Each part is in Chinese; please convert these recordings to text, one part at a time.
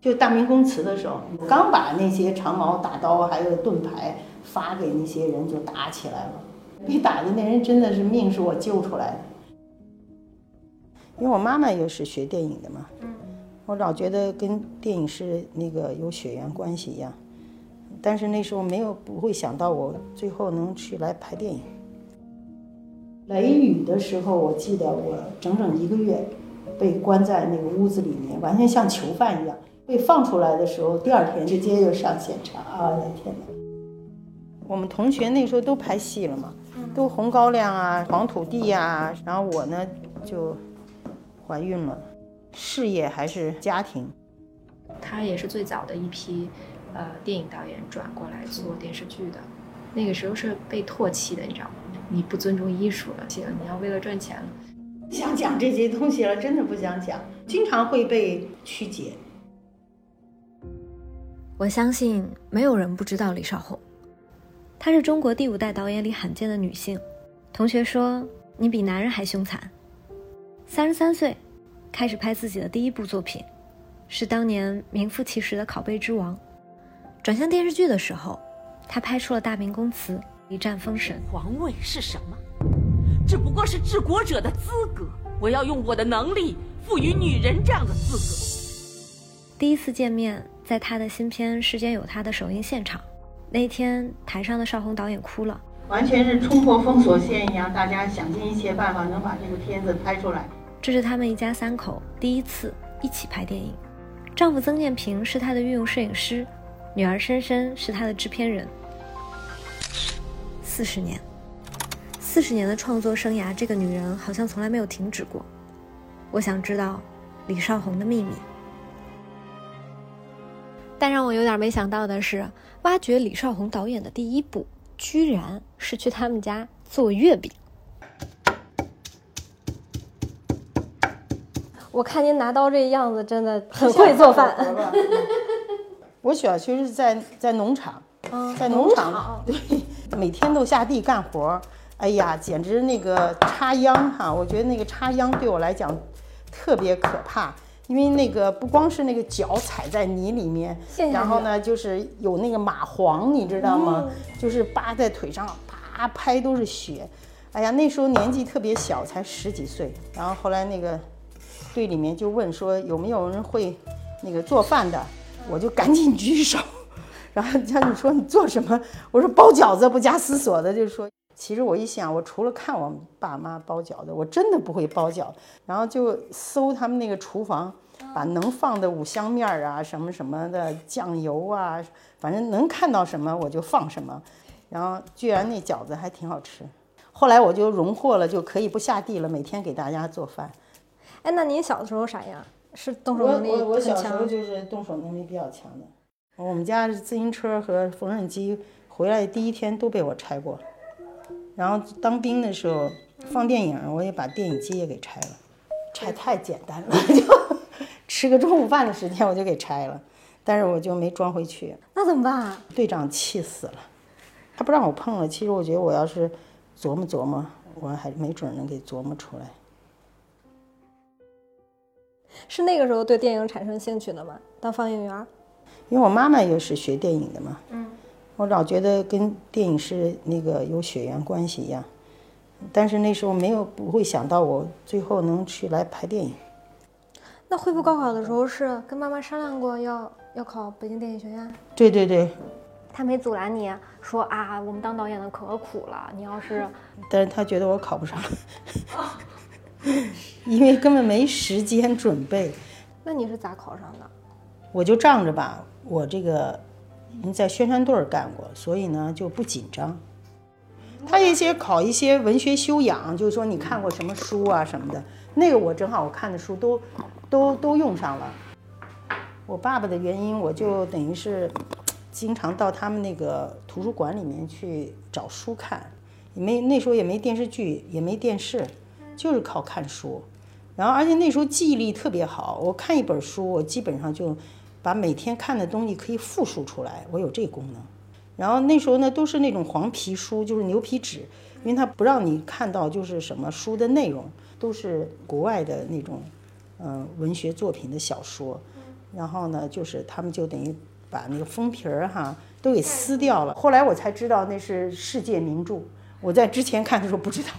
就大明宫词的时候，刚把那些长矛大刀还有盾牌发给那些人，就打起来了。被打的那人真的是命是我救出来的，因为我妈妈也是学电影的嘛，我老觉得跟电影是那个有血缘关系一样。但是那时候没有不会想到我最后能去来拍电影。雷雨的时候，我记得我整整一个月被关在那个屋子里面，完全像囚犯一样。被放出来的时候，第二天直接就上现场啊！我的天哪！我们同学那时候都拍戏了嘛，都《红高粱》啊，《黄土地》呀，然后我呢就怀孕了，事业还是家庭。他也是最早的一批呃电影导演转过来做电视剧的，那个时候是被唾弃的，你知道吗？你不尊重艺术了，行，你要为了赚钱了。想讲这些东西了，真的不想讲，经常会被曲解。我相信没有人不知道李少红，她是中国第五代导演里罕见的女性。同学说你比男人还凶残。三十三岁，开始拍自己的第一部作品，是当年名副其实的拷贝之王。转向电视剧的时候，她拍出了《大明宫词》，一战封神。皇位是什么？只不过是治国者的资格。我要用我的能力赋予女人这样的资格。第一次见面。在他的新片《世间有他》的首映现场，那天台上的邵红导演哭了，完全是冲破封锁线一样，大家想尽一切办法能把这个片子拍出来。这是他们一家三口第一次一起拍电影，丈夫曾建平是他的御用摄影师，女儿深深是他的制片人。四十年，四十年的创作生涯，这个女人好像从来没有停止过。我想知道李少红的秘密。但让我有点没想到的是，挖掘李少红导演的第一步，居然是去他们家做月饼。我看您拿刀这样子，真的很会做饭。我小学是在在农场，在农场，对，每天都下地干活哎呀，简直那个插秧哈，我觉得那个插秧对我来讲特别可怕。因为那个不光是那个脚踩在泥里面，然后呢，就是有那个蚂蟥，你知道吗？就是扒在腿上，啪拍都是血。哎呀，那时候年纪特别小，才十几岁。然后后来那个队里面就问说有没有人会那个做饭的，我就赶紧举手。然后像你说你做什么？我说包饺子，不加思索的就说。其实我一想，我除了看我爸妈包饺子，我真的不会包饺子。然后就搜他们那个厨房，把能放的五香面儿啊、什么什么的酱油啊，反正能看到什么我就放什么。然后居然那饺子还挺好吃。后来我就荣获了，就可以不下地了，每天给大家做饭。哎，那您小的时候啥样？是动手能力我我小时候就是动手能力比较强的。我们家自行车和缝纫机回来第一天都被我拆过。然后当兵的时候放电影，我也把电影机也给拆了，拆太简单了，就吃个中午饭的时间我就给拆了，但是我就没装回去。那怎么办？队长气死了，他不让我碰了。其实我觉得我要是琢磨琢磨，我还没准能给琢磨出来。是那个时候对电影产生兴趣的吗？当放映员？因为我妈妈也是学电影的嘛。嗯。我老觉得跟电影是那个有血缘关系一样，但是那时候没有不会想到我最后能去来拍电影。那恢复高考的时候是跟妈妈商量过要要考北京电影学院？对对对。他没阻拦你说啊，我们当导演的可苦了，你要是 但是他觉得我考不上，因为根本没时间准备。那你是咋考上的？我就仗着吧，我这个。你在宣传队干过，所以呢就不紧张。他一些考一些文学修养，就是说你看过什么书啊什么的，那个我正好我看的书都都都用上了。我爸爸的原因，我就等于是经常到他们那个图书馆里面去找书看，也没那时候也没电视剧，也没电视，就是靠看书。然后而且那时候记忆力特别好，我看一本书，我基本上就。把每天看的东西可以复述出来，我有这功能。然后那时候呢，都是那种黄皮书，就是牛皮纸，因为它不让你看到就是什么书的内容，都是国外的那种，嗯，文学作品的小说。然后呢，就是他们就等于把那个封皮儿哈都给撕掉了。后来我才知道那是世界名著，我在之前看的时候不知道。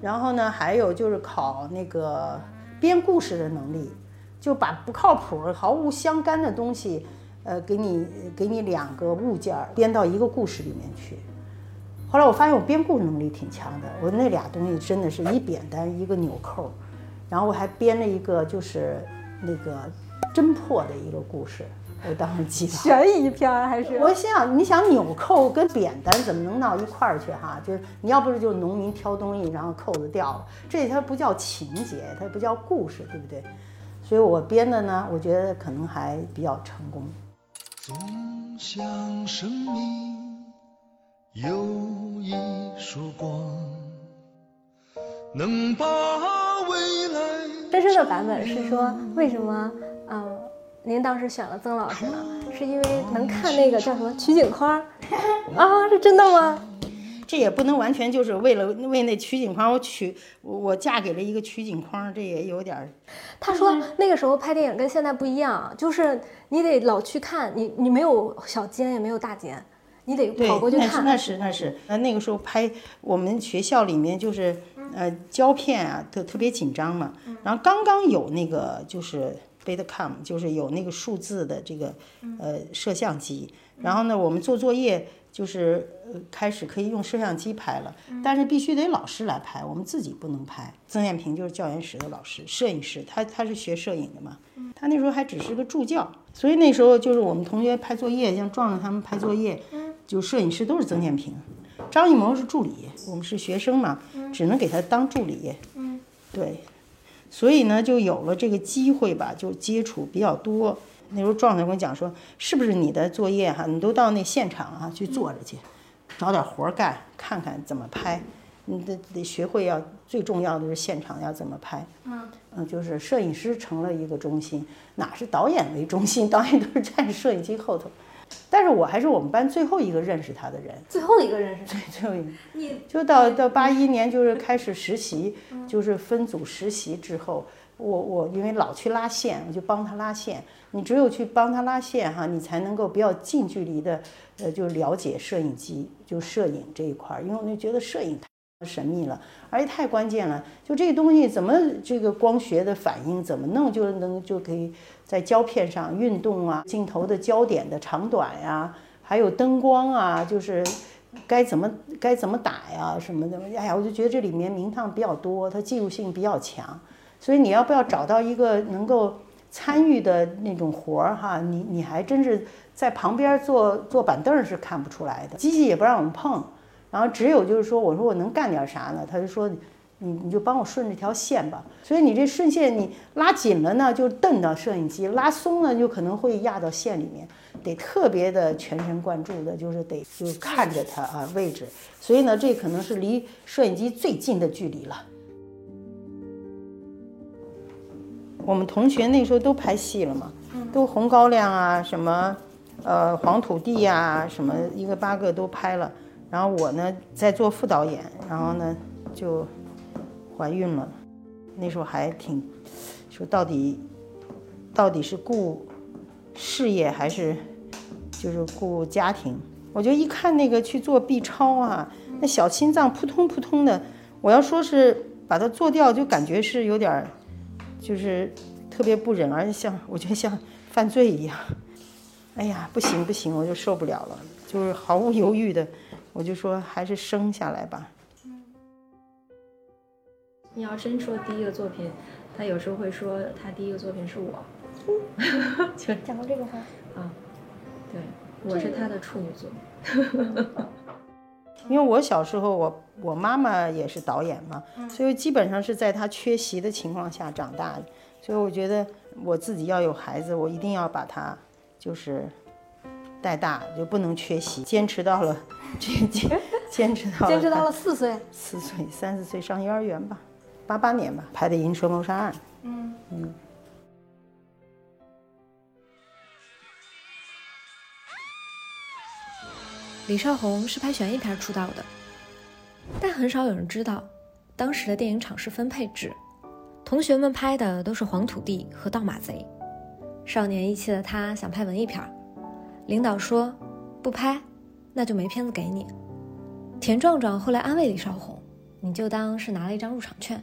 然后呢，还有就是考那个编故事的能力，就把不靠谱、毫无相干的东西，呃，给你给你两个物件儿编到一个故事里面去。后来我发现我编故事能力挺强的，我那俩东西真的是一扁担一个纽扣，然后我还编了一个就是那个侦破的一个故事，我当时记得。悬疑片还是？我心想，你想纽扣跟扁担怎么能闹一块儿去哈？就是你要不是就是农民挑东西，然后扣子掉了，这它不叫情节，它不叫故事，对不对？所以我编的呢，我觉得可能还比较成功。总想生命有一束光，能把未来。真正的版本是说，为什么嗯，您当时选了曾老师呢？是因为能看那个叫什么取景框啊？是真的吗？这也不能完全就是为了为那取景框，我取我我嫁给了一个取景框，这也有点儿。他说那个时候拍电影跟现在不一样，就是你得老去看，你你没有小间也没有大间，你得跑过去看。那是那是那是，呃那个时候拍我们学校里面就是呃胶片啊特特别紧张嘛，然后刚刚有那个就是 Betacam，就是有那个数字的这个呃摄像机，然后呢我们做作业就是呃开始可以用摄像机拍了，但是必须得老师来拍，我们自己不能拍。曾艳萍就是教研室的老师，摄影师，他他是学摄影的嘛，他那时候还只是个助教，所以那时候就是我们同学拍作业，像壮壮他们拍作业，就摄影师都是曾建平，张艺谋是助理，我们是学生嘛，只能给他当助理。嗯，对，所以呢，就有了这个机会吧，就接触比较多。那时候壮壮跟我讲说，是不是你的作业哈，你都到那现场啊去坐着去，找点活儿干，看看怎么拍。你得得学会要最重要的是现场要怎么拍。嗯，就是摄影师成了一个中心，哪是导演为中心？导演都是站摄影机后头。但是我还是我们班最后一个认识他的人，最后一个认识最后一个。就到到八一年，就是开始实习，就是分组实习之后，我我因为老去拉线，我就帮他拉线。你只有去帮他拉线哈，你才能够比较近距离的，呃，就了解摄影机，就摄影这一块儿。因为我就觉得摄影太神秘了，而且太关键了。就这个东西怎么这个光学的反应怎么弄，就能就可以在胶片上运动啊，镜头的焦点的长短呀，还有灯光啊，就是该怎么该怎么打呀什么的。哎呀，我就觉得这里面名堂比较多，它技术性比较强。所以你要不要找到一个能够参与的那种活儿哈？你你还真是在旁边坐坐板凳是看不出来的，机器也不让我们碰。然后只有就是说，我说我能干点啥呢？他就说，你你就帮我顺这条线吧。所以你这顺线你拉紧了呢，就蹬到摄影机；拉松呢，就可能会压到线里面。得特别的全神贯注的，就是得就看着它啊位置。所以呢，这可能是离摄影机最近的距离了。我们同学那时候都拍戏了嘛，都红高粱啊，什么，呃，黄土地呀、什么一个八个都拍了。然后我呢在做副导演，然后呢就怀孕了。那时候还挺说到底到底是顾事业还是就是顾家庭。我就一看那个去做 B 超啊，那小心脏扑通扑通的。我要说是把它做掉，就感觉是有点儿就是特别不忍，而且像 我觉得像犯罪一样。哎呀，不行不行，我就受不了了，就是毫无犹豫的。我就说还是生下来吧。你要真说第一个作品，他有时候会说他第一个作品是我，就讲过这个话。啊，对，我是他的处女作。因为我小时候我我妈妈也是导演嘛，所以基本上是在她缺席的情况下长大的，所以我觉得我自己要有孩子，我一定要把他就是带大，就不能缺席，坚持到了这坚坚持到了坚持到了四岁，四岁三四岁上幼儿园吧，八八年吧拍的《银蛇谋杀案》。嗯嗯。李少红是拍悬疑片出道的，但很少有人知道，当时的电影厂是分配制，同学们拍的都是黄土地和盗马贼，少年意气的他想拍文艺片，领导说不拍，那就没片子给你。田壮壮后来安慰李少红：“你就当是拿了一张入场券。”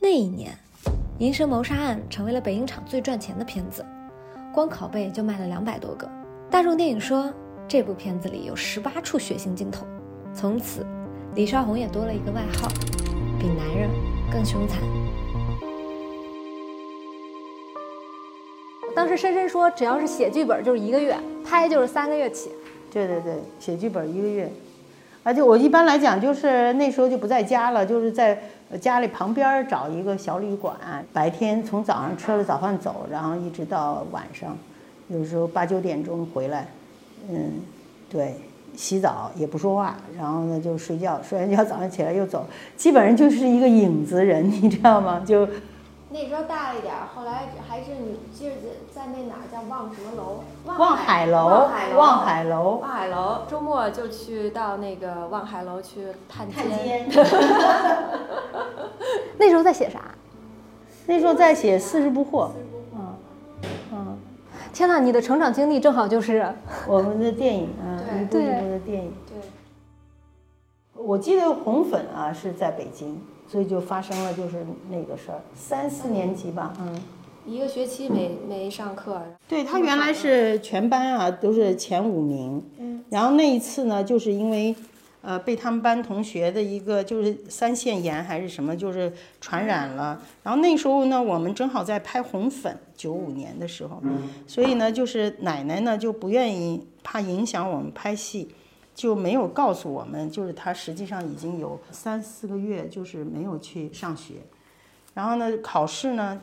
那一年，《银蛇谋杀案》成为了北影厂最赚钱的片子，光拷贝就卖了两百多个。大众电影说这部片子里有十八处血腥镜头，从此李少红也多了一个外号，比男人更凶残。当时深深说，只要是写剧本就是一个月，拍就是三个月起。对对对，写剧本一个月，而且我一般来讲就是那时候就不在家了，就是在家里旁边找一个小旅馆，白天从早上吃了早饭走，然后一直到晚上，有时候八九点钟回来，嗯，对，洗澡也不说话，然后呢就睡觉，睡完觉早上起来又走，基本上就是一个影子人，你知道吗？就。那时候大了一点儿，后来还是你记得在那哪儿叫望什么楼？望海楼，望海楼，望海楼，望海楼。周末就去到那个望海楼去探探监。那时候在写啥？那时候在写《四十不惑》。天呐，你的成长经历正好就是我们的电影啊，一部一部的电影。对。我记得红粉啊是在北京。所以就发生了就是那个事儿，三四年级吧，嗯，一个学期没没上课。对他原来是全班啊都是前五名，嗯，然后那一次呢，就是因为，呃，被他们班同学的一个就是腮腺炎还是什么，就是传染了。然后那时候呢，我们正好在拍红粉，九五年的时候，所以呢，就是奶奶呢就不愿意，怕影响我们拍戏。就没有告诉我们，就是她实际上已经有三四个月，就是没有去上学，然后呢，考试呢，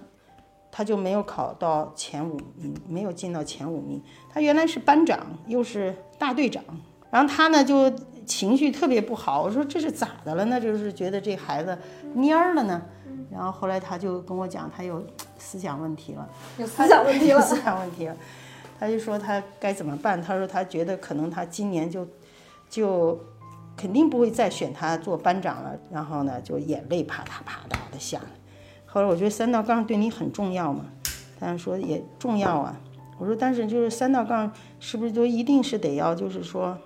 她就没有考到前五名，没有进到前五名。她原来是班长，又是大队长，然后他呢就情绪特别不好。我说这是咋的了？那就是觉得这孩子蔫儿了呢。然后后来他就跟我讲，他有思想问题了，有思想问题了，思想问题了。他就说他该怎么办？他说他觉得可能他今年就。就肯定不会再选他做班长了，然后呢，就眼泪啪嗒啪嗒的下来。后来我觉得三道杠对你很重要嘛，他说也重要啊。我说但是就是三道杠是不是就一定是得要就是说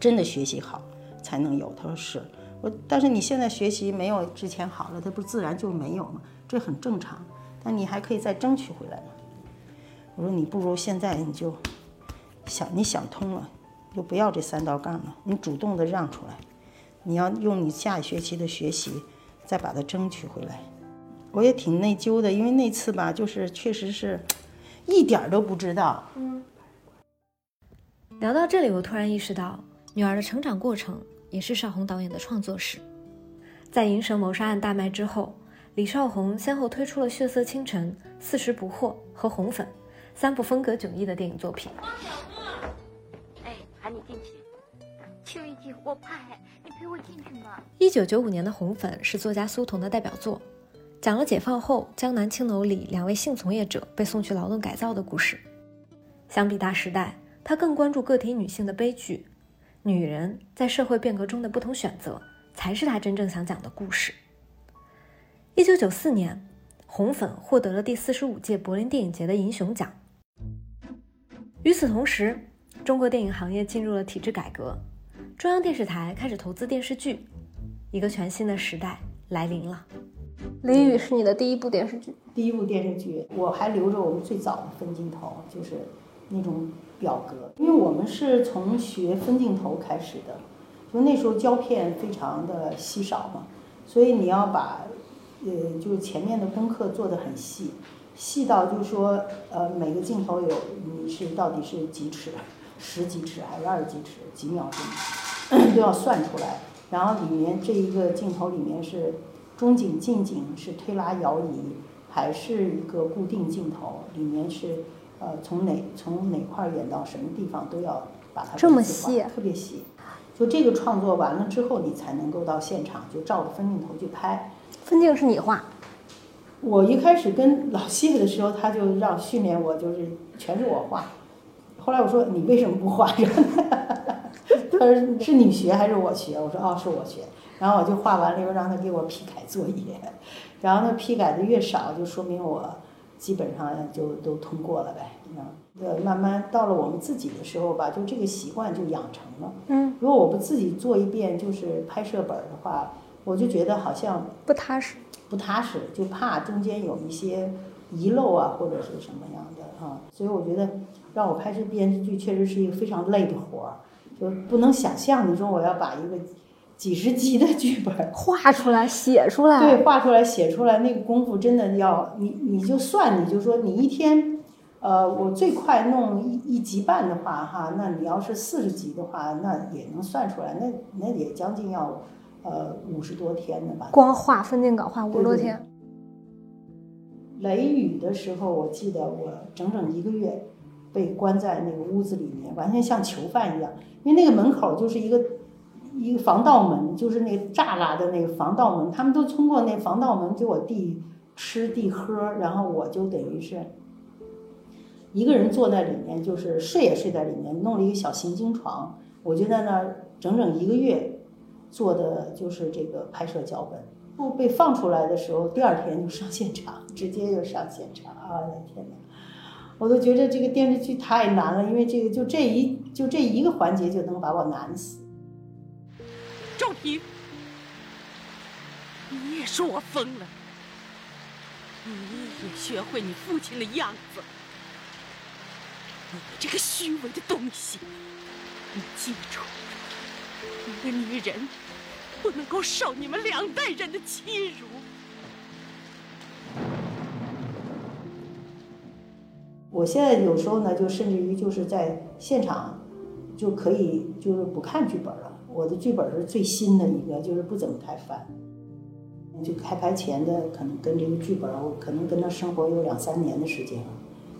真的学习好才能有？他说是。我但是你现在学习没有之前好了，他不是自然就没有吗？这很正常。但你还可以再争取回来嘛。我说你不如现在你就想你想通了。就不要这三道杠了，你主动的让出来，你要用你下一学期的学习再把它争取回来。我也挺内疚的，因为那次吧，就是确实是一点都不知道。嗯。聊到这里，我突然意识到，女儿的成长过程也是邵红导演的创作史。在《银蛇谋杀案》大卖之后，李少红先后推出了《血色清晨》《四十不惑》和《红粉》三部风格迥异的电影作品。哎，喊你进去，秋一姐，我怕，你陪我进去嘛。一九九五年的《红粉》是作家苏童的代表作，讲了解放后江南青楼里两位性从业者被送去劳动改造的故事。相比大时代，他更关注个体女性的悲剧，女人在社会变革中的不同选择，才是他真正想讲的故事。一九九四年，《红粉》获得了第四十五届柏林电影节的银熊奖。与此同时，中国电影行业进入了体制改革，中央电视台开始投资电视剧，一个全新的时代来临了。李雨是你的第一部电视剧，第一部电视剧，我还留着我们最早的分镜头，就是那种表格，因为我们是从学分镜头开始的，就那时候胶片非常的稀少嘛，所以你要把，呃，就是前面的功课做得很细，细到就是说，呃，每个镜头有你是到底是几尺。十几尺还是二十几尺？几秒钟 都要算出来。然后里面这一个镜头里面是中景、近景是推拉摇移，还是一个固定镜头？里面是呃从哪从哪块演到什么地方都要把它这么细，特别细。就这个创作完了之后，你才能够到现场就照着分镜头去拍。分镜是你画？我一开始跟老谢的时候，他就让训练我，就是全是我画。后来我说你为什么不画？他说是你学还是我学？我说哦是我学。然后我就画完了以后让他给我批改作业，然后他批改的越少，就说明我基本上就都通过了呗。呃，慢慢到了我们自己的时候吧，就这个习惯就养成了。嗯，如果我不自己做一遍就是拍摄本儿的话，我就觉得好像不踏实。不踏实，就怕中间有一些遗漏啊，或者是什么样的啊。所以我觉得让我拍摄电视剧确实是一个非常累的活儿，就不能想象。你说我要把一个几十集的剧本 画出来，写出来，对，画出来、写出来，那个功夫真的要你，你就算，你就说你一天，呃，我最快弄一一集半的话，哈，那你要是四十集的话，那也能算出来，那那也将近要，呃，五十多天的吧。光画分镜稿画五十多天。雷雨的时候，我记得我整整一个月被关在那个屋子里面，完全像囚犯一样，因为那个门口就是一个一个防盗门，就是那个栅栏的那个防盗门，他们都通过那防盗门给我递吃递喝，然后我就等于是一个人坐在里面，就是睡也睡在里面，弄了一个小行军床，我就在那儿整整一个月做的就是这个拍摄脚本。不被放出来的时候，第二天就上现场，直接就上现场啊！我的天哪，我都觉得这个电视剧太难了，因为这个就这一就这一个环节就能把我难死。赵平，你也说我疯了，你也学会你父亲的样子。你这个虚伪的东西，你记住，一个女人不能够受你们两代人的欺辱。我现在有时候呢，就甚至于就是在现场就可以就是不看剧本了。我的剧本是最新的一个，就是不怎么太翻。就开拍前的可能跟这个剧本，我可能跟他生活有两三年的时间了，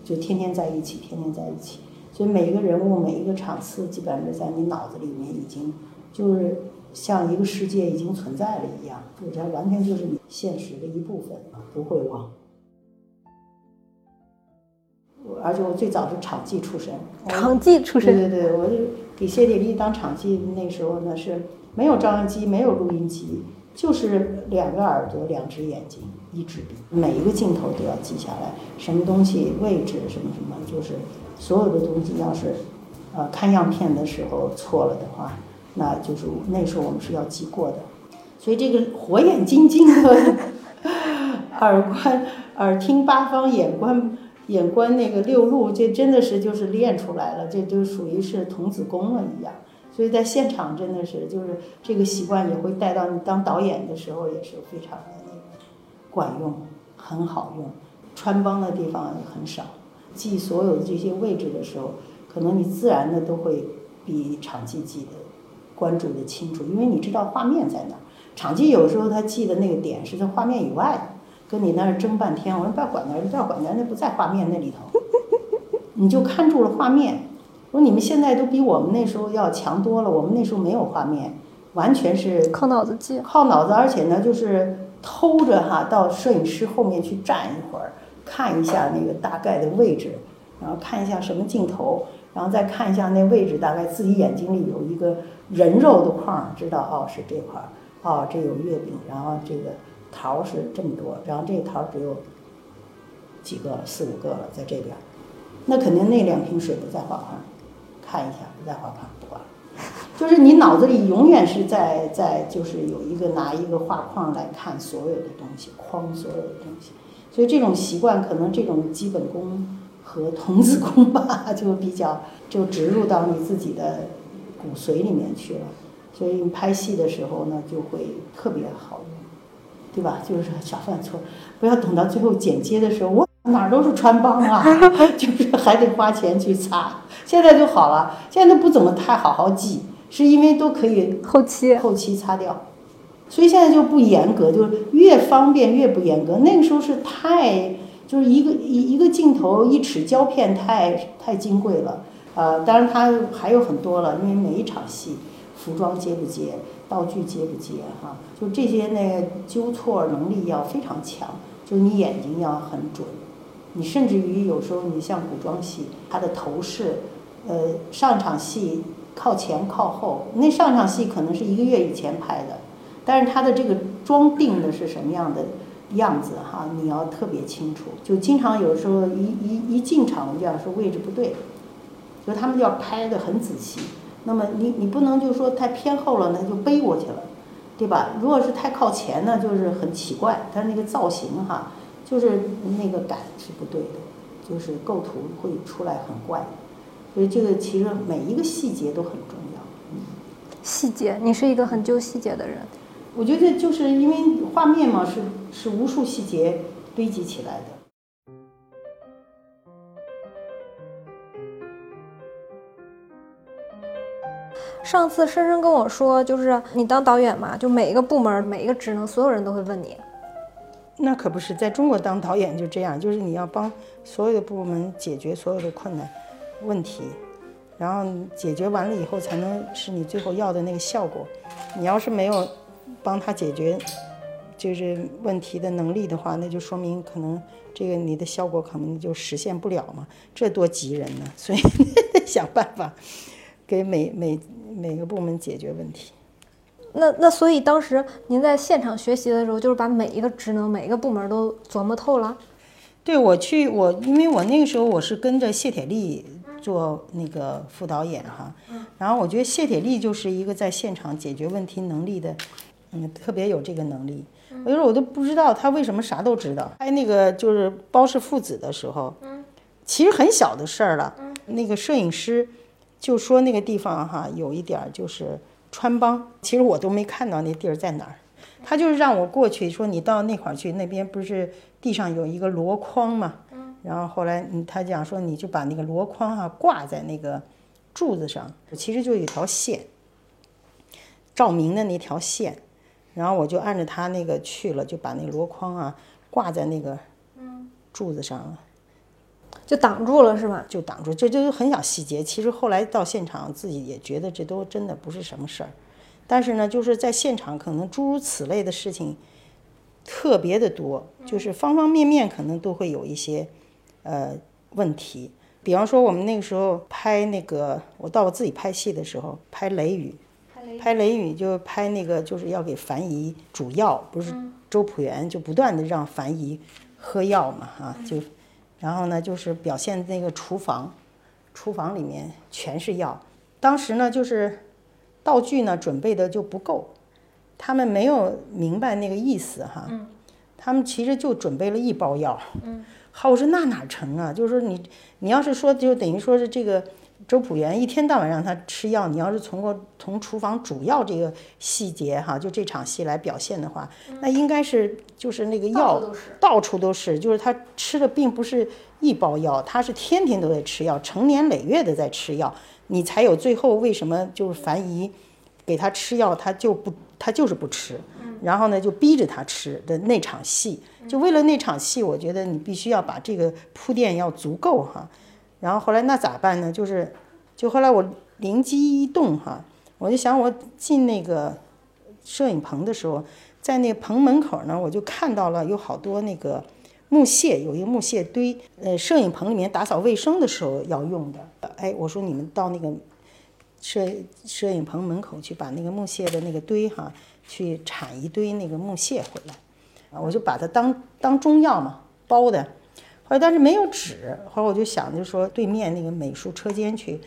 就天天在一起，天天在一起。所以每一个人物、每一个场次，基本上是在你脑子里面已经就是像一个世界已经存在了一样，就它完全就是你现实的一部分，不会忘。我而且我最早是场记出身，场记出身，对对对，我就给谢铁丽当场记，那时候呢是没有照相机，没有录音机，就是两个耳朵、两只眼睛、一支笔，每一个镜头都要记下来，什么东西位置什么什么，就是所有的东西要是呃看样片的时候错了的话，那就是那时候我们是要记过的，所以这个火眼金睛的 耳观、耳听八方，眼观。眼观那个六路，这真的是就是练出来了，这就属于是童子功了一样。所以在现场真的是就是这个习惯也会带到你当导演的时候也是非常的那个管用，很好用。穿帮的地方也很少，记所有的这些位置的时候，可能你自然的都会比场记记得关注的清楚，因为你知道画面在哪儿。场记有时候他记的那个点是在画面以外的。跟你那儿争半天，我说不要管那儿，不要管那儿，那不在画面那里头，你就看住了画面。我说你们现在都比我们那时候要强多了，我们那时候没有画面，完全是靠脑子记，靠脑子，而且呢就是偷着哈到摄影师后面去站一会儿，看一下那个大概的位置，然后看一下什么镜头，然后再看一下那位置，大概自己眼睛里有一个人肉的框，知道哦是这块儿，哦这有月饼，然后这个。桃是这么多，然后这个桃只有几个，四五个了，在这边，那肯定那两瓶水不在画框，看一下不在画框，不管了。就是你脑子里永远是在在就是有一个拿一个画框来看所有的东西，框所有的东西，所以这种习惯可能这种基本功和童子功吧，就比较就植入到你自己的骨髓里面去了，所以你拍戏的时候呢，就会特别好用。对吧？就是少犯错，不要等到最后剪接的时候，我哪儿都是穿帮啊，就是还得花钱去擦。现在就好了，现在都不怎么太好好记，是因为都可以后期后期擦掉，所以现在就不严格，就是越方便越不严格。那个时候是太就是一个一一个镜头一尺胶片太太金贵了，呃，当然它还有很多了，因为每一场戏服装接不接。道具接不接哈？就这些那个纠错能力要非常强，就是你眼睛要很准，你甚至于有时候你像古装戏，它的头饰，呃，上场戏靠前靠后，那上场戏可能是一个月以前拍的，但是它的这个妆定的是什么样的，样子哈，你要特别清楚。就经常有时候一一一进场，我就要说位置不对，就他们就要拍的很仔细。那么你你不能就说太偏后了，那就背过去了，对吧？如果是太靠前呢，就是很奇怪，它那个造型哈，就是那个感是不对的，就是构图会出来很怪。所以这个其实每一个细节都很重要。嗯细节，你是一个很揪细节的人。我觉得就是因为画面嘛，是是无数细节堆积起来的。上次深深跟我说，就是你当导演嘛，就每一个部门、每一个职能，所有人都会问你。那可不是，在中国当导演就这样，就是你要帮所有的部门解决所有的困难问题，然后解决完了以后，才能是你最后要的那个效果。你要是没有帮他解决就是问题的能力的话，那就说明可能这个你的效果可能就实现不了嘛，这多急人呢！所以 想办法给每每每个部门解决问题。那那所以当时您在现场学习的时候，就是把每一个职能、每一个部门都琢磨透了。对我去我，因为我那个时候我是跟着谢铁骊做那个副导演哈，然后我觉得谢铁骊就是一个在现场解决问题能力的，嗯，特别有这个能力。有时候我都不知道他为什么啥都知道。拍那个就是包氏父子的时候，其实很小的事儿了，那个摄影师就说那个地方哈有一点就是穿帮，其实我都没看到那地儿在哪儿。他就是让我过去，说你到那块儿去，那边不是地上有一个箩筐嘛？然后后来他讲说你就把那个箩筐啊、挂在那个柱子上，其实就有一条线，照明的那条线，然后我就按着他那个去了，就把那箩筐啊挂在那个柱子上了。就挡住了是吧？就挡住，这就是很小细节。其实后来到现场，自己也觉得这都真的不是什么事儿。但是呢，就是在现场，可能诸如此类的事情特别的多，就是方方面面可能都会有一些呃问题。比方说，我们那个时候拍那个，我到我自己拍戏的时候，拍《雷雨》，拍《雷雨》就拍那个，就是要给樊姨煮药，不是周朴园就不断的让樊姨喝药嘛，哈，就。然后呢，就是表现那个厨房，厨房里面全是药。当时呢，就是道具呢准备的就不够，他们没有明白那个意思哈。他们其实就准备了一包药。好，我说那哪成啊？就是说你你要是说就等于说是这个周朴园一天到晚让他吃药，你要是从过从厨房主要这个细节哈，就这场戏来表现的话，那应该是就是那个药到处都是，就是他吃的并不是一包药，他是天天都在吃药，成年累月的在吃药，你才有最后为什么就是樊姨给他吃药，他就不他就是不吃，然后呢就逼着他吃的那场戏，就为了那场戏，我觉得你必须要把这个铺垫要足够哈。然后后来那咋办呢？就是就后来我灵机一动哈，我就想我进那个摄影棚的时候，在那棚门口呢，我就看到了有好多那个木屑，有一个木屑堆，呃，摄影棚里面打扫卫生的时候要用的。哎，我说你们到那个摄摄影棚门口去，把那个木屑的那个堆哈，去铲一堆那个木屑回来，我就把它当当中药嘛包的。后来但是没有纸，后来我就想就说对面那个美术车间去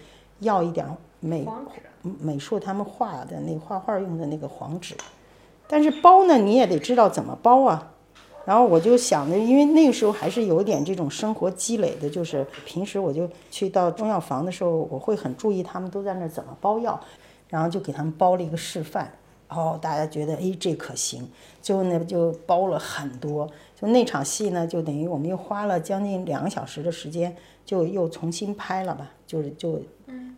要一点美美术他们画的那个画画用的那个黄纸，但是包呢你也得知道怎么包啊。然后我就想着，因为那个时候还是有点这种生活积累的，就是平时我就去到中药房的时候，我会很注意他们都在那儿怎么包药，然后就给他们包了一个示范。然后，大家觉得哎这可行，最后呢就包了很多。就那场戏呢，就等于我们又花了将近两个小时的时间，就又重新拍了吧，就是就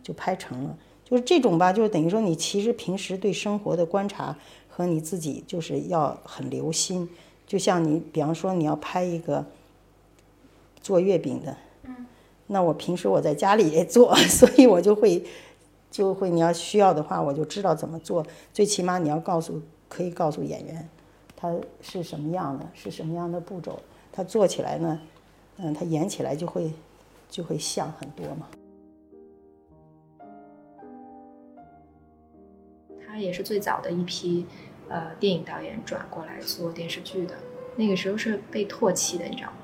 就拍成了。就是这种吧，就是等于说你其实平时对生活的观察和你自己就是要很留心。就像你比方说你要拍一个做月饼的，那我平时我在家里也做，所以我就会就会你要需要的话，我就知道怎么做。最起码你要告诉可以告诉演员。它是什么样的？是什么样的步骤？它做起来呢？嗯，它演起来就会就会像很多嘛。他也是最早的一批呃电影导演转过来做电视剧的。那个时候是被唾弃的，你知道吗？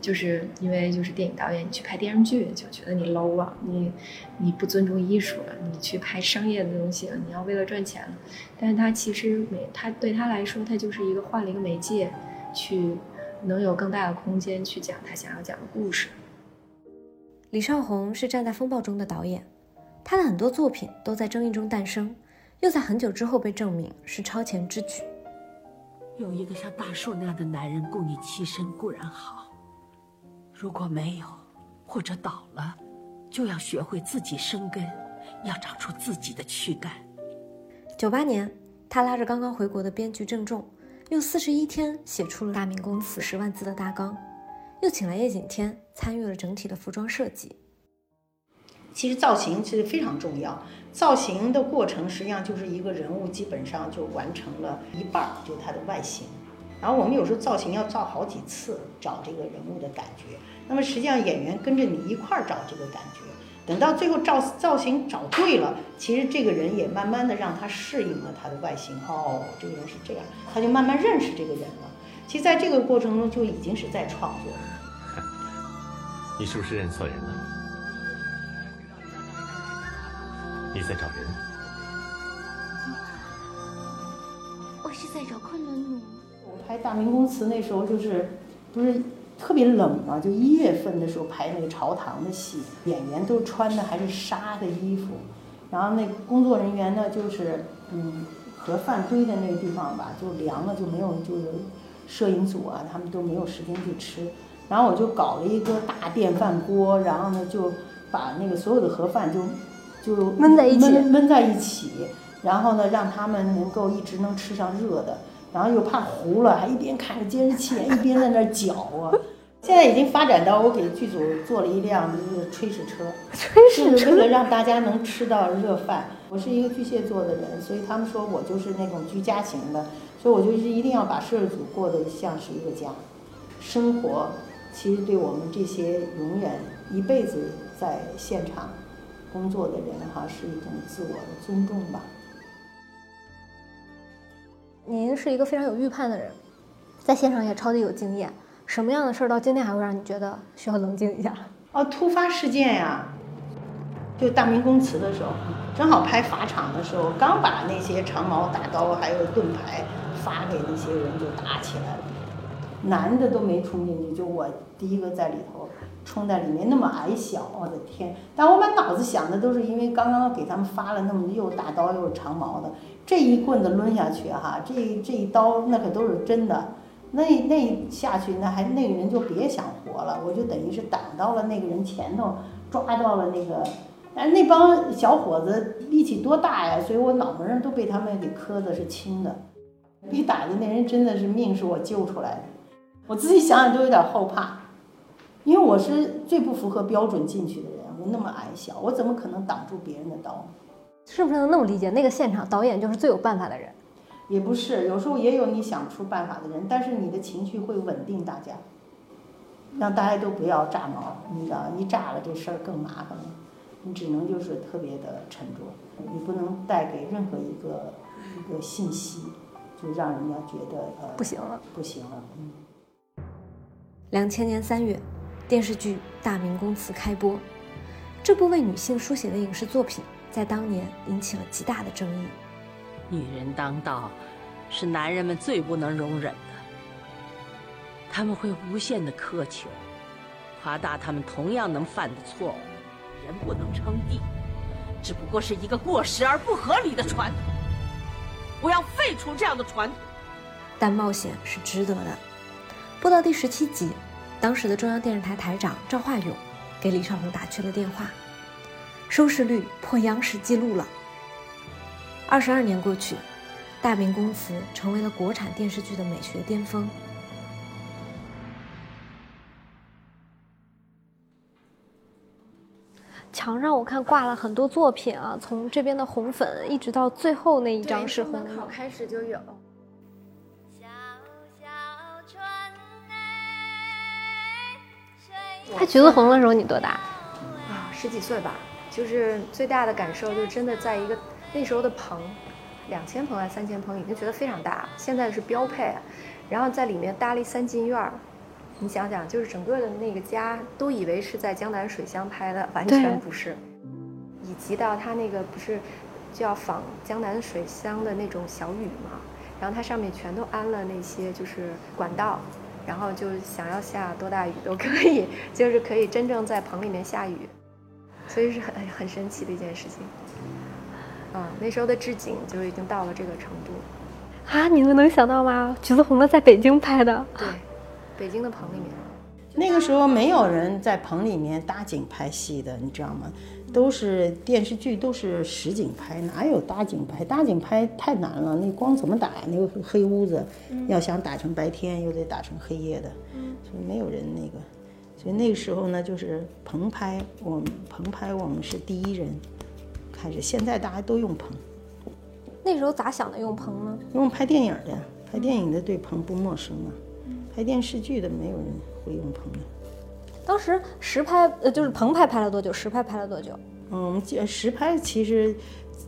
就是因为就是电影导演，你去拍电视剧就觉得你 low 了，你你不尊重艺术了，你去拍商业的东西了，你要为了赚钱了。但是他其实没，他对他来说，他就是一个换了一个媒介，去能有更大的空间去讲他想要讲的故事。李少红是站在风暴中的导演，他的很多作品都在争议中诞生，又在很久之后被证明是超前之举。有一个像大树那样的男人供你栖身固然好。如果没有，或者倒了，就要学会自己生根，要长出自己的躯干。九八年，他拉着刚刚回国的编剧郑重，用四十一天写出了《大明宫词》十万字的大纲，又请来叶景天参与了整体的服装设计。其实造型其实非常重要，造型的过程实际上就是一个人物基本上就完成了一半儿，就是他的外形。然后我们有时候造型要造好几次，找这个人物的感觉。那么实际上演员跟着你一块儿找这个感觉，等到最后造造型找对了，其实这个人也慢慢的让他适应了他的外形。哦，这个人是这样，他就慢慢认识这个人了。其实在这个过程中就已经是在创作了。你是不是认错人了？你在找人？我是在找昆仑奴。我拍《大明宫词》那时候就是不是特别冷嘛，就一月份的时候拍那个朝堂的戏，演员都穿的还是纱的衣服，然后那工作人员呢就是嗯盒饭堆在那个地方吧，就凉了就没有就是摄影组啊他们都没有时间去吃，然后我就搞了一个大电饭锅，然后呢就把那个所有的盒饭就就焖在一起焖焖在一起，然后呢让他们能够一直能吃上热的。然后又怕糊了，还一边看着监视器，一边在那搅啊。现在已经发展到我给剧组做了一辆就是炊事车，就是为了让大家能吃到热饭。我是一个巨蟹座的人，所以他们说我就是那种居家型的，所以我就是一定要把摄制组过得像是一个家。生活其实对我们这些永远一辈子在现场工作的人哈，是一种自我的尊重吧。您是一个非常有预判的人，在现场也超级有经验。什么样的事儿到今天还会让你觉得需要冷静一下？哦，突发事件呀，就大明宫词的时候，正好拍法场的时候，刚把那些长矛大刀还有盾牌发给那些人就打起来了，男的都没冲进去，就我第一个在里头冲在里面，那么矮小，我的天！但我满脑子想的都是因为刚刚给他们发了那么又大刀又长矛的。这一棍子抡下去哈，这这一刀那可都是真的，那那下去那还那个人就别想活了，我就等于是挡到了那个人前头，抓到了那个，但是那帮小伙子力气多大呀，所以我脑门上都被他们给磕的是青的，被打的那人真的是命是我救出来的，我自己想想都有点后怕，因为我是最不符合标准进去的人，我那么矮小，我怎么可能挡住别人的刀？是不是能那么理解？那个现场导演就是最有办法的人，也不是，有时候也有你想不出办法的人，但是你的情绪会稳定大家，让大家都不要炸毛，你知道，一炸了这事儿更麻烦了，你只能就是特别的沉着，你不能带给任何一个一个信息，就让人家觉得呃不行了，不行了，嗯。两千年三月，电视剧《大明宫词》开播，这部为女性书写的影视作品。在当年引起了极大的争议。女人当道，是男人们最不能容忍的。他们会无限的苛求，夸大他们同样能犯的错误。人不能称帝，只不过是一个过时而不合理的传统。我要废除这样的传统。但冒险是值得的。播到第十七集，当时的中央电视台台长赵化勇给李少红打去了电话。收视率破央视记录了。二十二年过去，《大明宫词》成为了国产电视剧的美学巅峰。墙上我看挂了很多作品啊，从这边的红粉一直到最后那一张是红考开始就有。他橘子红的时候你多大？啊，十几岁吧。就是最大的感受，就是真的在一个那时候的棚，两千棚还是三千棚，已经觉得非常大，现在是标配。然后在里面搭了一三进院儿。你想想，就是整个的那个家都以为是在江南水乡拍的，完全不是。以及到它那个不是就要仿江南水乡的那种小雨嘛，然后它上面全都安了那些就是管道，然后就想要下多大雨都可以，就是可以真正在棚里面下雨，所以是很很神奇的一件事情。嗯，那时候的置景就已经到了这个程度。啊，你们能想到吗？橘子红的在北京拍的。对，北京的棚里面。那个时候没有人在棚里面搭景拍戏的，你知道吗？都是电视剧，都是实景拍，哪有搭景拍？搭景拍太难了，那光怎么打呀？那个黑屋子，要想打成白天，又得打成黑夜的，所以没有人那个。所以那个时候呢，就是棚拍，我们棚拍我们是第一人开始。现在大家都用棚，那时候咋想的用棚呢？因为拍电影的，拍电影的对棚不陌生啊。拍电视剧的没有人会用棚的。当时实拍呃就是棚拍拍了多久？实拍拍了多久？嗯，实拍其实，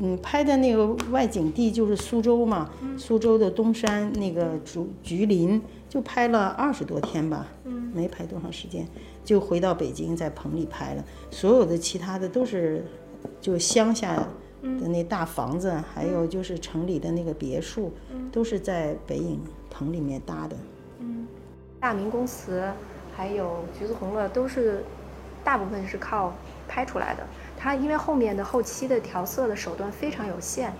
嗯，拍的那个外景地就是苏州嘛，苏州的东山那个竹菊林，就拍了二十多天吧，嗯，没拍多长时间，就回到北京在棚里拍了。所有的其他的都是就乡下的那大房子，还有就是城里的那个别墅，都是在北影棚里面搭的。嗯，大明宫词。还有橘子红了，都是大部分是靠拍出来的。它因为后面的后期的调色的手段非常有限，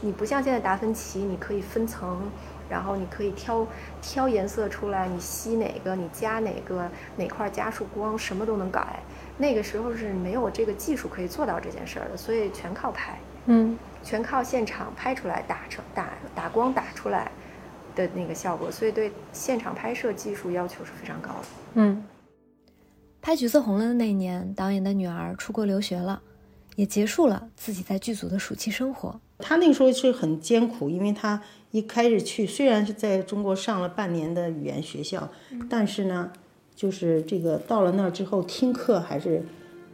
你不像现在达芬奇，你可以分层，然后你可以挑挑颜色出来，你吸哪个，你加哪个，哪块加束光，什么都能改。那个时候是没有这个技术可以做到这件事儿的，所以全靠拍，嗯，全靠现场拍出来，打成打打光打出来。的那个效果，所以对现场拍摄技术要求是非常高的。嗯，拍《橘色红了》的那年，导演的女儿出国留学了，也结束了自己在剧组的暑期生活。他那个时候是很艰苦，因为他一开始去，虽然是在中国上了半年的语言学校，但是呢，就是这个到了那儿之后听课还是。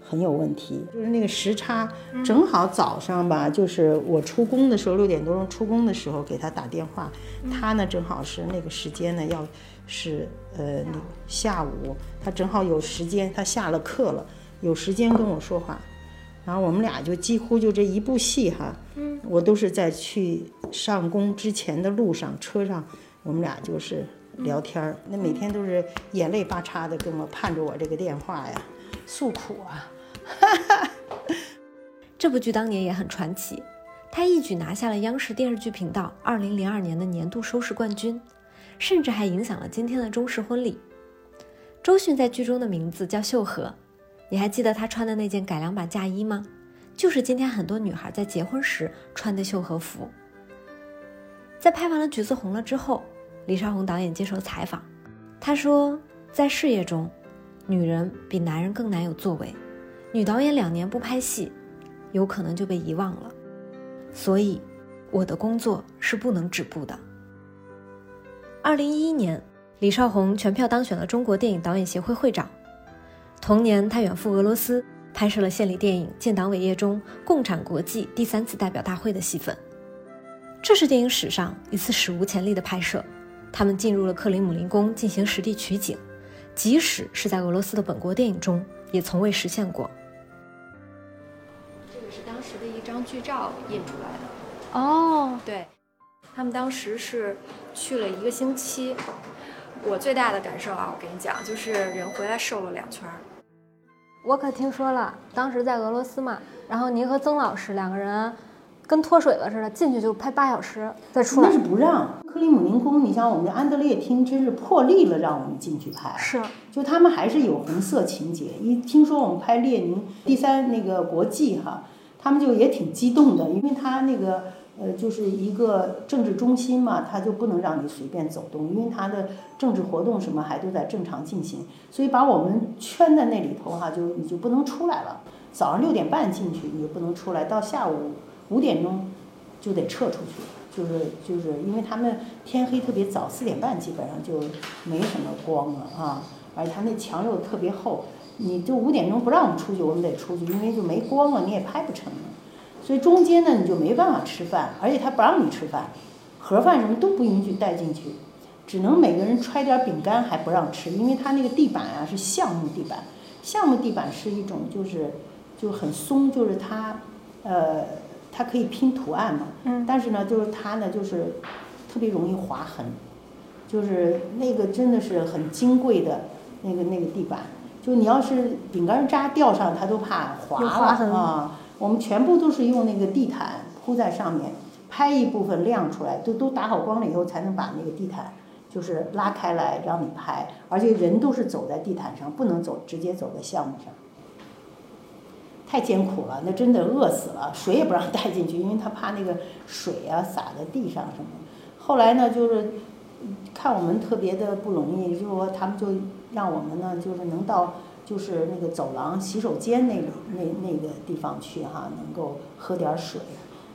很有问题，就是那个时差正好早上吧，就是我出工的时候六点多钟出工的时候给他打电话，他呢正好是那个时间呢，要是呃那下午，他正好有时间，他下了课了，有时间跟我说话，然后我们俩就几乎就这一部戏哈，我都是在去上工之前的路上车上，我们俩就是聊天儿，那每天都是眼泪巴叉的跟我盼着我这个电话呀，诉苦啊。这部剧当年也很传奇，它一举拿下了央视电视剧频道2002年的年度收视冠军，甚至还影响了今天的中式婚礼。周迅在剧中的名字叫秀禾，你还记得她穿的那件改良版嫁衣吗？就是今天很多女孩在结婚时穿的秀禾服。在拍完了《橘子红了》之后，李少红导演接受采访，他说，在事业中，女人比男人更难有作为。女导演两年不拍戏，有可能就被遗忘了，所以我的工作是不能止步的。二零一一年，李少红全票当选了中国电影导演协会会长。同年，他远赴俄罗斯拍摄了献礼电影《建党伟业》中共产国际第三次代表大会的戏份，这是电影史上一次史无前例的拍摄。他们进入了克里姆林宫进行实地取景，即使是在俄罗斯的本国电影中，也从未实现过。剧照印出来的哦，对，他们当时是去了一个星期。我最大的感受啊，我跟你讲，就是人回来瘦了两圈。我可听说了，当时在俄罗斯嘛，然后您和曾老师两个人跟脱水了似的，进去就拍八小时再出来。那是不让克里姆林宫，你像我们的安德烈厅，真是破例了，让我们进去拍。是，就他们还是有红色情节。一听说我们拍列宁第三那个国际哈。他们就也挺激动的，因为他那个呃就是一个政治中心嘛，他就不能让你随便走动，因为他的政治活动什么还都在正常进行，所以把我们圈在那里头哈，就你就不能出来了。早上六点半进去，你就不能出来，到下午五点钟就得撤出去，就是就是因为他们天黑特别早，四点半基本上就没什么光了啊，而且他那墙又特别厚。你就五点钟不让我们出去，我们得出去，因为就没光了，你也拍不成了。所以中间呢，你就没办法吃饭，而且他不让你吃饭，盒饭什么都不允许带进去。只能每个人揣点饼干还不让吃，因为他那个地板啊是橡木地板，橡木地板是一种就是就很松，就是它呃它可以拼图案嘛，嗯但是呢就是它呢就是特别容易划痕，就是那个真的是很金贵的那个那个地板，就你要是饼干渣掉上，它都怕滑了啊。我们全部都是用那个地毯铺在上面，拍一部分亮出来，都都打好光了以后才能把那个地毯就是拉开来让你拍，而且人都是走在地毯上，不能走直接走在项目上。太艰苦了，那真的饿死了，水也不让带进去，因为他怕那个水啊洒在地上什么的。后来呢，就是看我们特别的不容易，就是说他们就让我们呢，就是能到就是那个走廊洗手间那个那那个地方去哈、能够喝点水。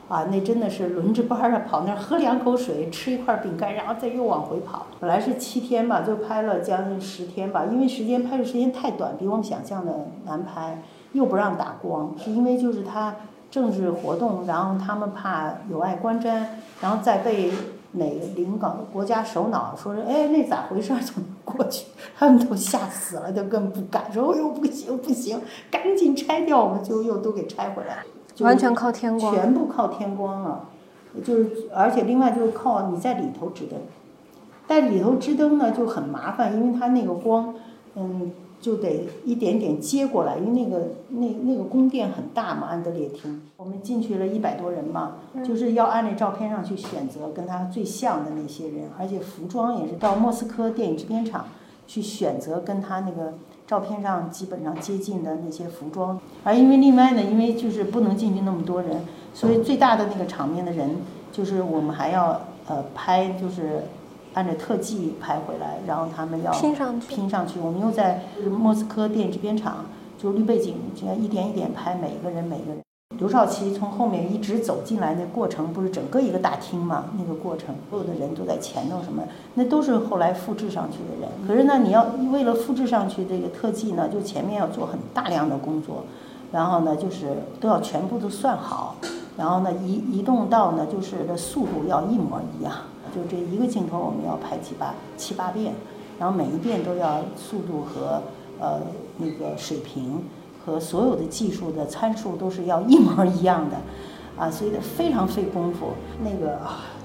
啊，那真的是轮着班儿啊，跑那儿喝两口水，吃一块饼干，然后再又往回跑。本来是七天吧，就拍了将近十天吧，因为时间拍摄时间太短，比我们想象的难拍，又不让打光，是因为就是他政治活动，然后他们怕有碍观瞻，然后再被哪个领导国家首脑说是哎那咋回事儿 怎么过去，他们都吓死了，就更不敢说哎呦不行不行，赶紧拆掉，我们就又都给拆回来。就完全靠天光。全部靠天光了，就是而且另外就是靠你在里头支灯，但里头支灯呢就很麻烦，因为它那个光，嗯，就得一点点接过来，因为那个那那个宫殿很大嘛，安德烈厅，我们进去了一百多人嘛，就是要按那照片上去选择跟他最像的那些人，而且服装也是到莫斯科电影制片厂去选择跟他那个。照片上基本上接近的那些服装，而因为另外呢，因为就是不能进去那么多人，所以最大的那个场面的人，就是我们还要呃拍，就是按照特技拍回来，然后他们要拼上去拼上去。我们又在莫斯科电影制片厂，就绿背景，这样一点一点拍每个人每个人。刘少奇从后面一直走进来那过程，不是整个一个大厅嘛？那个过程，所有的人都在前头，什么那都是后来复制上去的人。可是呢，你要为了复制上去这个特技呢，就前面要做很大量的工作，然后呢，就是都要全部都算好，然后呢，移移动到呢，就是的速度要一模一样，就这一个镜头，我们要拍七八七八遍，然后每一遍都要速度和呃那个水平和所有的技术的参数都是要一模一样的啊，所以非常费功夫。那个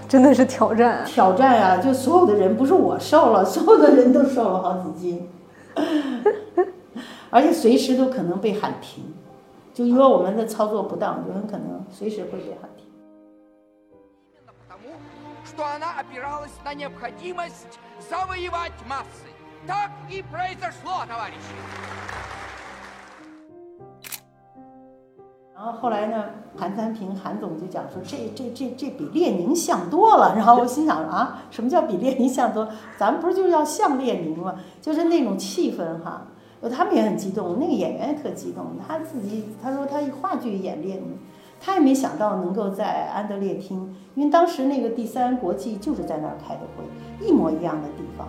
真的是挑战挑战啊，就所有的人不是我瘦了，所有的人都瘦了好几斤，而且随时都可能被喊停，就因为我们的操作不当，就很可能随时会被喊停。что она опиралась на необходимость завоевать массы. Так и произошло, товарищи. 然后后来呢，韩三平韩总就讲说，这这这这比列宁像多了。然后我心想啊，什么叫比列宁像多？咱们不是就是要像列宁吗？就是那种气氛哈。他们也很激动，那个演员也特激动，他自己他说他话剧演列宁， 他也没想到能够在安德烈厅，因为当时那个第三国际就是在那儿开的会，一模一样的地方，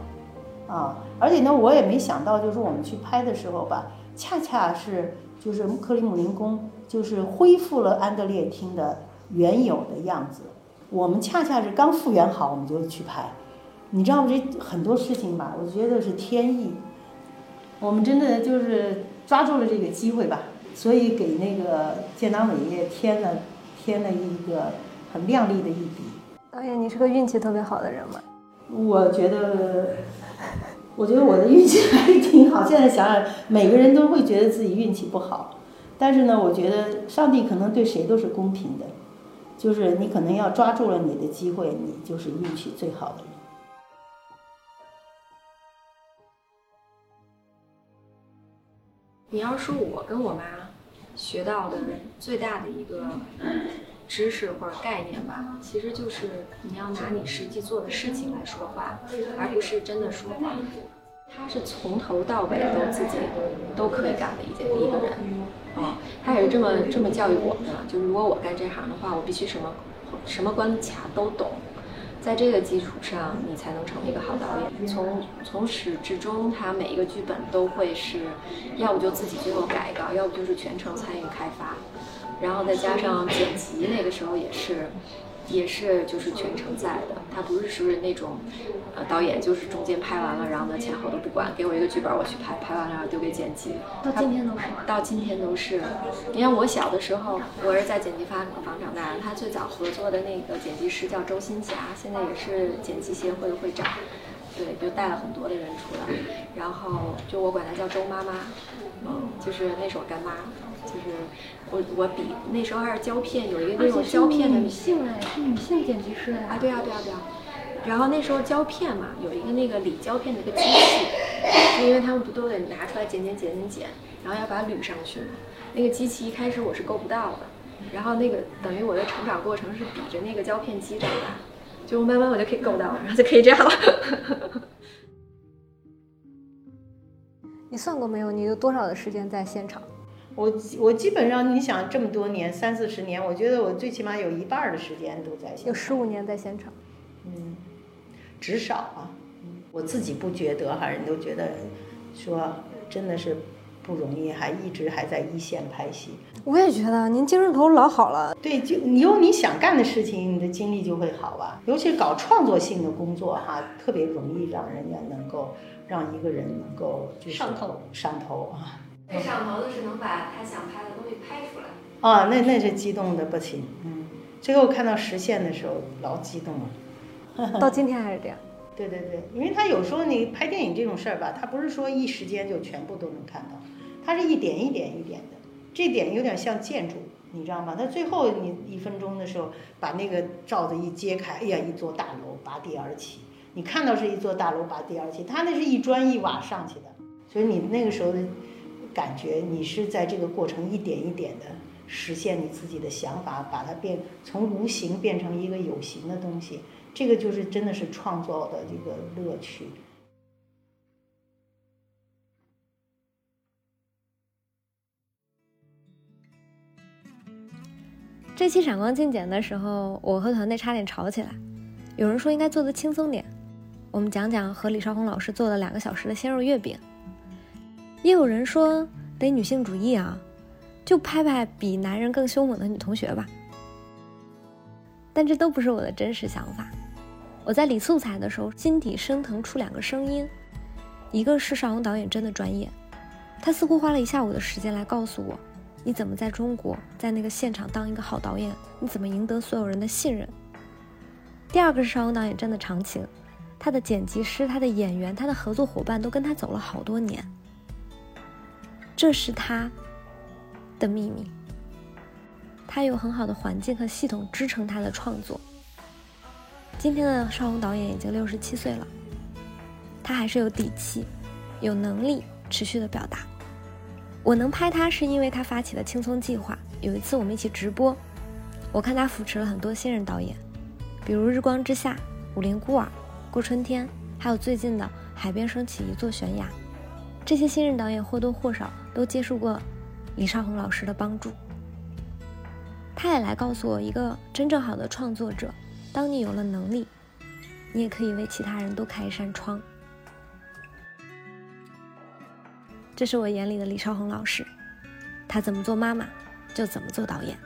啊，而且呢，我也没想到，就是我们去拍的时候吧，恰恰是就是克里姆林宫就是恢复了安德烈厅的原有的样子，我们恰恰是刚复原好，我们就去拍，你知道这很多事情吧，我觉得是天意。我们真的就是抓住了这个机会吧，所以给那个建党伟业添了添了一个很亮丽的一笔。导演，你是个运气特别好的人吗？我觉得，我觉得我的运气还挺好。现在想想，每个人都会觉得自己运气不好，但是呢，我觉得上帝可能对谁都是公平的，就是你可能要抓住了你的机会，你就是运气最好的人。你要说我跟我妈学到的最大的一个知识或者概念吧，其实就是你要拿你实际做的事情来说话，而不是真的说话。他是从头到尾都自己都可以干的一件一个人，啊、他也是这么这么教育我的，就是如果我干这行的话，我必须什么什么关卡都懂。在这个基础上，你才能成为一个好导演。从从始至终，他每一个剧本都会是，要不就自己最后改一稿，要不就是全程参与开发，然后再加上剪辑，那个时候也是，也是就是全程在的，他不是是那种，呃，导演就是中间拍完了，然后呢前后都不管，给我一个剧本我去拍，拍完了然后丢给剪辑。到今天都是。到今天都是。你看我小的时候，我是在剪辑发房长大的，他最早合作的那个剪辑师叫周新霞，现在也是剪辑协会的会长。对，就带了很多的人出来，然后就我管她叫周妈妈，嗯，就是那是我干妈，就是我我比那时候还是胶片，有一个那种胶片的女性哎，是女性剪辑师啊，对啊对啊对啊，然后那时候胶片嘛，有一个那个理胶片的一个机器，因为他们不都得拿出来剪剪剪剪剪，然后要把它捋上去嘛，那个机器一开始我是够不到的，然后那个等于我的成长过程是比着那个胶片机长大。就慢慢我就可以够到了，然后就可以这样了。你算过没有？你有多少的时间在现场？我我基本上，你想这么多年，三四十年，我觉得我最起码有一半的时间都在现场。有十五年在现场。嗯，至少啊，我自己不觉得哈，人都觉得说真的是。不容易，还一直还在一线拍戏。我也觉得您精神头老好了。对，就你有你想干的事情，你的精力就会好吧。尤其搞创作性的工作哈，特别容易让人家能够让一个人能够上头上头啊。最上头的是能把他想拍的东西拍出来。啊，那那是激动的不行。嗯，最后看到实现的时候，老激动了。到今天还是这样。对对对，因为他有时候你拍电影这种事儿吧，他不是说一时间就全部都能看到。它是一点一点一点的，这点有点像建筑，你知道吗？它最后你一分钟的时候，把那个罩子一揭开，哎呀，一座大楼拔地而起。你看到是一座大楼拔地而起，它那是一砖一瓦上去的，所以你那个时候的感觉，你是在这个过程一点一点的实现你自己的想法，把它变从无形变成一个有形的东西。这个就是真的是创作的这个乐趣。这期闪光镜剪的时候，我和团队差点吵起来。有人说应该做的轻松点，我们讲讲和李少红老师做了两个小时的鲜肉月饼。也有人说得女性主义啊，就拍拍比男人更凶猛的女同学吧。但这都不是我的真实想法。我在理素材的时候，心底升腾出两个声音，一个是少红导演真的专业，他似乎花了一下午的时间来告诉我。你怎么在中国在那个现场当一个好导演？你怎么赢得所有人的信任？第二个是邵红导演真的长情，他的剪辑师、他的演员、他的合作伙伴都跟他走了好多年，这是他的秘密。他有很好的环境和系统支撑他的创作。今天的邵红导演已经六十七岁了，他还是有底气、有能力持续的表达。我能拍他，是因为他发起的轻松计划。有一次我们一起直播，我看他扶持了很多新人导演，比如《日光之下》《武林孤儿》《过春天》，还有最近的《海边升起一座悬崖》。这些新人导演或多或少都接受过李少红老师的帮助。他也来告诉我，一个真正好的创作者，当你有了能力，你也可以为其他人都开一扇窗。这是我眼里的李少红老师，他怎么做妈妈，就怎么做导演。